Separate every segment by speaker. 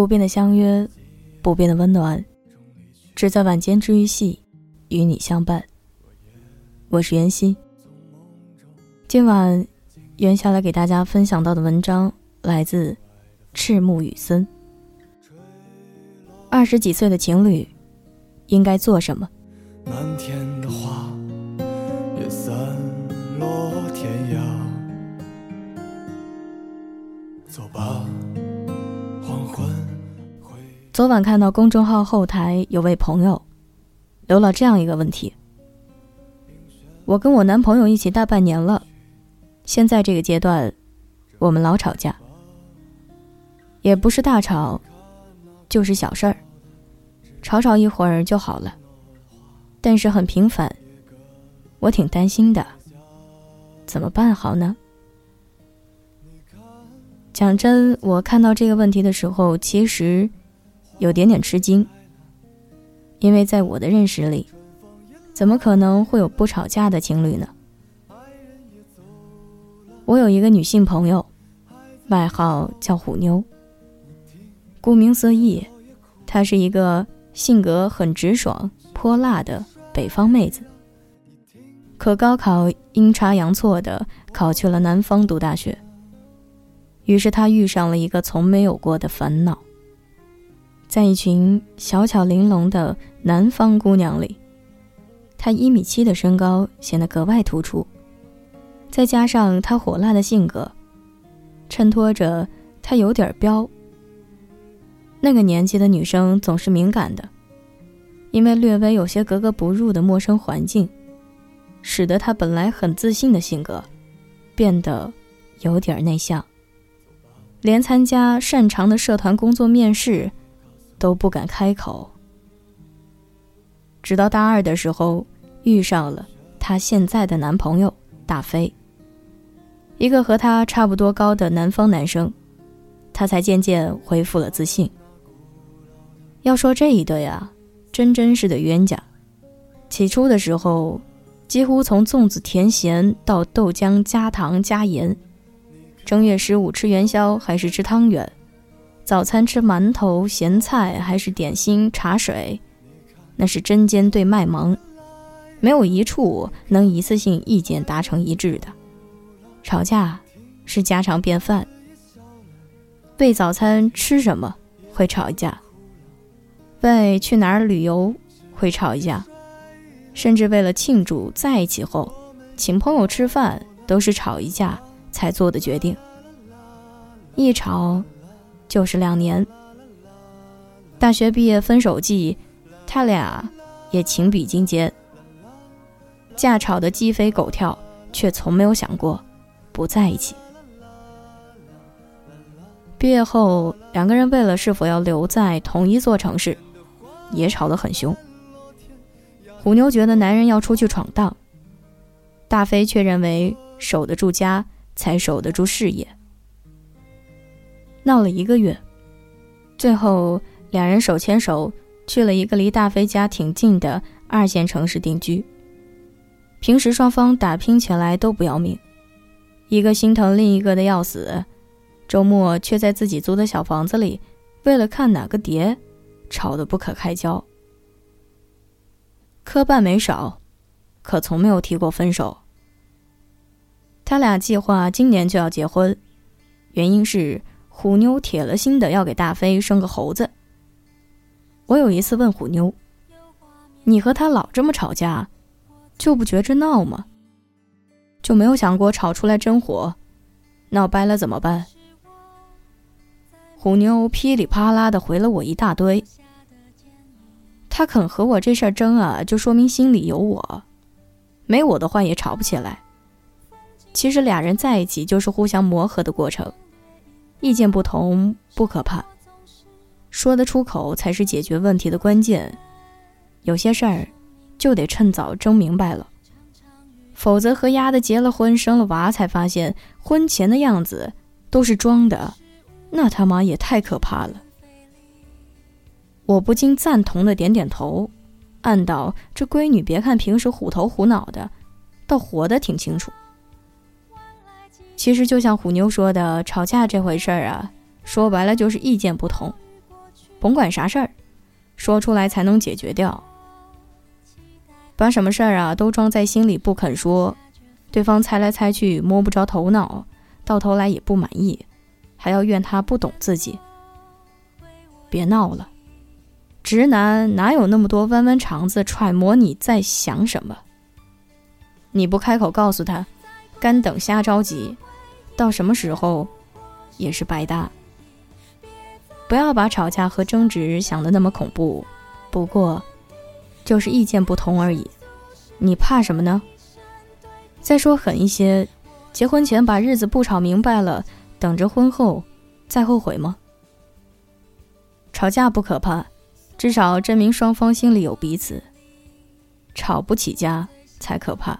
Speaker 1: 不变的相约，不变的温暖，只在晚间治愈系与你相伴。我是袁熙。今晚袁下来给大家分享到的文章来自赤木雨森。二十几岁的情侣应该做什么？昨晚看到公众号后台有位朋友留了这样一个问题：我跟我男朋友一起大半年了，现在这个阶段，我们老吵架，也不是大吵，就是小事儿，吵吵一会儿就好了，但是很频繁，我挺担心的，怎么办好呢？讲真，我看到这个问题的时候，其实。有点点吃惊，因为在我的认识里，怎么可能会有不吵架的情侣呢？我有一个女性朋友，外号叫虎妞。顾名思义，她是一个性格很直爽、泼辣的北方妹子。可高考阴差阳错的考去了南方读大学，于是她遇上了一个从没有过的烦恼。在一群小巧玲珑的南方姑娘里，她一米七的身高显得格外突出，再加上她火辣的性格，衬托着她有点彪。那个年纪的女生总是敏感的，因为略微有些格格不入的陌生环境，使得她本来很自信的性格变得有点内向，连参加擅长的社团工作面试。都不敢开口。直到大二的时候，遇上了她现在的男朋友大飞，一个和她差不多高的南方男生，她才渐渐恢复了自信。要说这一对啊，真真是的冤家。起初的时候，几乎从粽子甜咸到豆浆加糖加盐，正月十五吃元宵还是吃汤圆。早餐吃馒头、咸菜还是点心、茶水，那是针尖对麦芒，没有一处能一次性意见达成一致的。吵架是家常便饭。为早餐吃什么会吵一架，为去哪儿旅游会吵一架，甚至为了庆祝在一起后请朋友吃饭，都是吵一架才做的决定。一吵。就是两年。大学毕业分手季，他俩也情比金坚，架吵得鸡飞狗跳，却从没有想过不在一起。毕业后，两个人为了是否要留在同一座城市，也吵得很凶。虎妞觉得男人要出去闯荡，大飞却认为守得住家才守得住事业。闹了一个月，最后两人手牵手去了一个离大飞家挺近的二线城市定居。平时双方打拼起来都不要命，一个心疼另一个的要死，周末却在自己租的小房子里，为了看哪个碟，吵得不可开交。磕绊没少，可从没有提过分手。他俩计划今年就要结婚，原因是。虎妞铁了心的要给大飞生个猴子。我有一次问虎妞：“你和他老这么吵架，就不觉着闹吗？就没有想过吵出来真火，闹掰了怎么办？”虎妞噼里啪啦的回了我一大堆。他肯和我这事儿争啊，就说明心里有我，没我的话也吵不起来。其实俩人在一起就是互相磨合的过程。意见不同不可怕，说得出口才是解决问题的关键。有些事儿就得趁早争明白了，否则和丫的结了婚、生了娃，才发现婚前的样子都是装的，那他妈也太可怕了。我不禁赞同的点点头，暗道：这闺女别看平时虎头虎脑的，倒活得挺清楚。其实就像虎妞说的，吵架这回事儿啊，说白了就是意见不同，甭管啥事儿，说出来才能解决掉。把什么事儿啊都装在心里不肯说，对方猜来猜去摸不着头脑，到头来也不满意，还要怨他不懂自己。别闹了，直男哪有那么多弯弯肠子揣摩你在想什么？你不开口告诉他，干等瞎着急，到什么时候也是白搭。不要把吵架和争执想的那么恐怖，不过就是意见不同而已。你怕什么呢？再说狠一些，结婚前把日子不吵明白了，等着婚后再后悔吗？吵架不可怕，至少证明双方心里有彼此。吵不起家才可怕。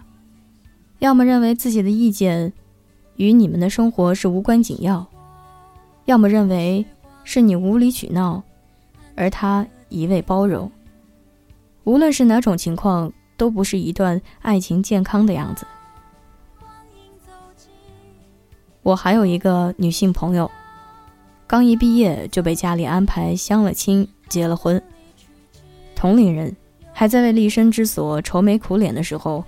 Speaker 1: 要么认为自己的意见与你们的生活是无关紧要，要么认为。是你无理取闹，而他一味包容。无论是哪种情况，都不是一段爱情健康的样子。我还有一个女性朋友，刚一毕业就被家里安排相了亲、结了婚。同龄人还在为立身之所愁眉苦脸的时候，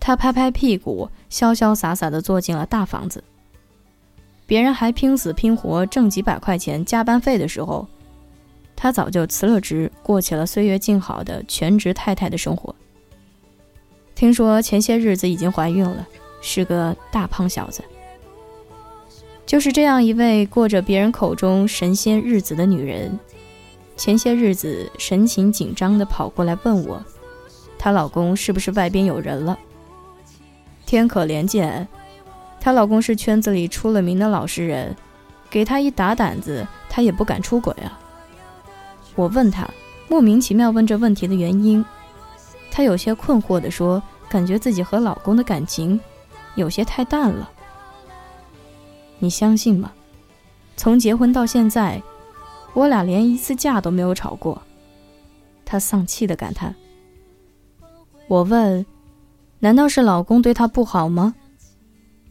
Speaker 1: 她拍拍屁股，潇潇洒洒地坐进了大房子。别人还拼死拼活挣几百块钱加班费的时候，他早就辞了职，过起了岁月静好的全职太太的生活。听说前些日子已经怀孕了，是个大胖小子。就是这样一位过着别人口中神仙日子的女人，前些日子神情紧张地跑过来问我，她老公是不是外边有人了？天可怜见。她老公是圈子里出了名的老实人，给她一打胆子，她也不敢出轨啊。我问她，莫名其妙问这问题的原因，她有些困惑地说：“感觉自己和老公的感情有些太淡了。”你相信吗？从结婚到现在，我俩连一次架都没有吵过。她丧气地感叹。我问：“难道是老公对她不好吗？”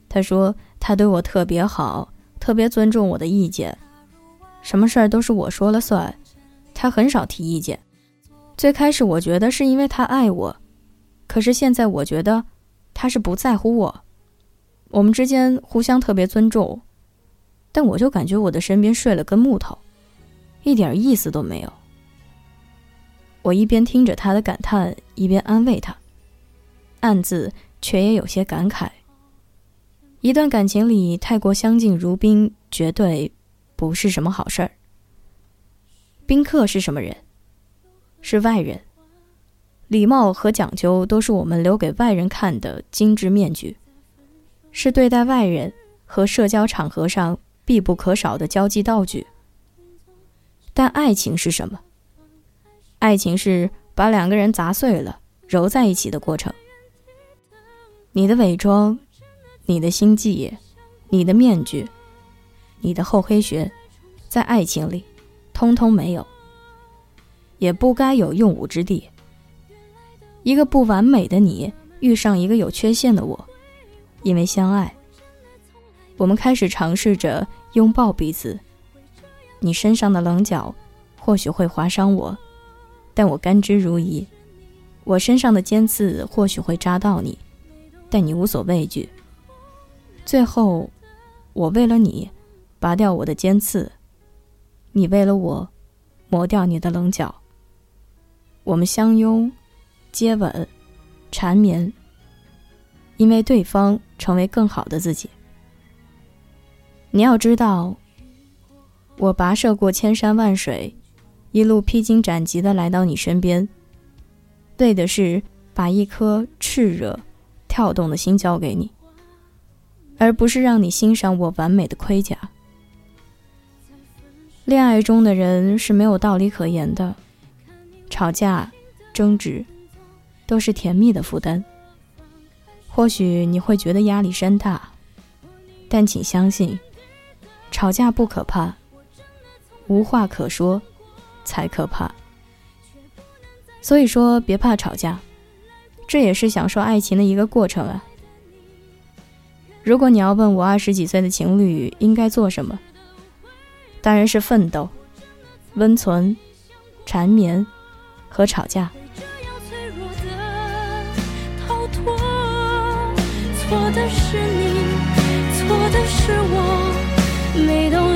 Speaker 1: 他说：“他对我特别好，特别尊重我的意见，什么事儿都是我说了算，他很少提意见。最开始我觉得是因为他爱我，可是现在我觉得他是不在乎我。我们之间互相特别尊重，但我就感觉我的身边睡了根木头，一点意思都没有。”我一边听着他的感叹，一边安慰他，暗自却也有些感慨。一段感情里太过相敬如宾，绝对不是什么好事儿。宾客是什么人？是外人。礼貌和讲究都是我们留给外人看的精致面具，是对待外人和社交场合上必不可少的交际道具。但爱情是什么？爱情是把两个人砸碎了揉在一起的过程。你的伪装。你的心计，你的面具，你的厚黑学，在爱情里，通通没有，也不该有用武之地。一个不完美的你遇上一个有缺陷的我，因为相爱，我们开始尝试着拥抱彼此。你身上的棱角或许会划伤我，但我甘之如饴。我身上的尖刺或许会扎到你，但你无所畏惧。最后，我为了你，拔掉我的尖刺；你为了我，磨掉你的棱角。我们相拥、接吻、缠绵，因为对方成为更好的自己。你要知道，我跋涉过千山万水，一路披荆斩棘的来到你身边，为的是把一颗炽热、跳动的心交给你。而不是让你欣赏我完美的盔甲。恋爱中的人是没有道理可言的，吵架、争执，都是甜蜜的负担。或许你会觉得压力山大，但请相信，吵架不可怕，无话可说才可怕。所以说，别怕吵架，这也是享受爱情的一个过程啊。如果你要问我二十几岁的情侣应该做什么，当然是奋斗，温存、缠绵和吵架。
Speaker 2: 错的是你，错的是我，没懂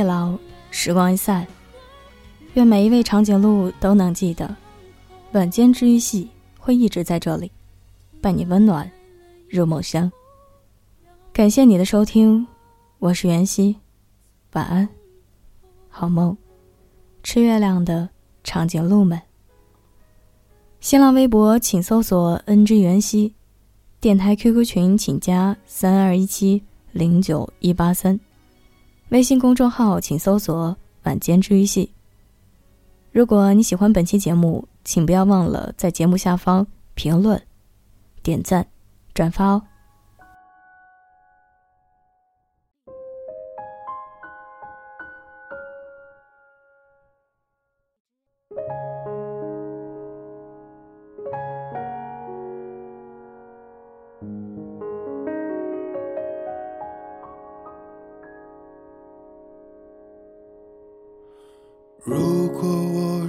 Speaker 1: 一老，时光一散，愿每一位长颈鹿都能记得，晚间治愈系会一直在这里，伴你温暖入梦乡。感谢你的收听，我是袁熙，晚安，好梦，吃月亮的长颈鹿们。新浪微博请搜索 “ng 袁熙”，电台 QQ 群请加三二一七零九一八三。微信公众号请搜索“晚间治愈系”。如果你喜欢本期节目，请不要忘了在节目下方评论、点赞、转发哦。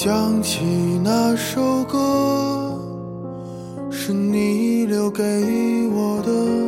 Speaker 3: 想起那首歌。是你留给我的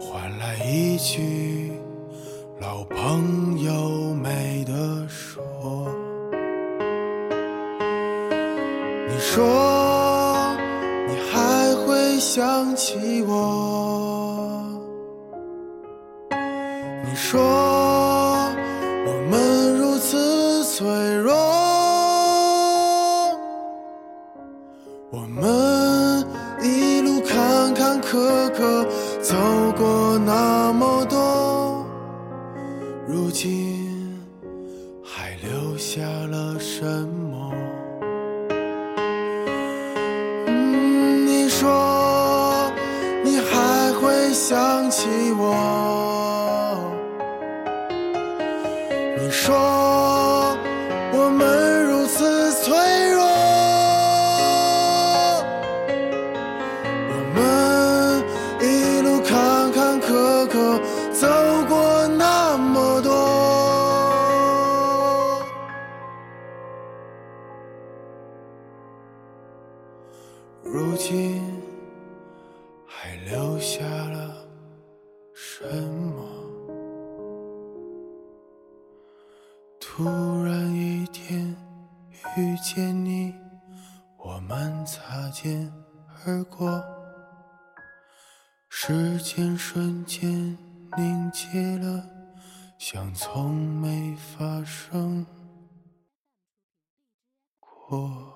Speaker 3: 换来一句老朋友没得说。你说你还会想起我？你说我们如此脆如今还留下了什么？从没发生过。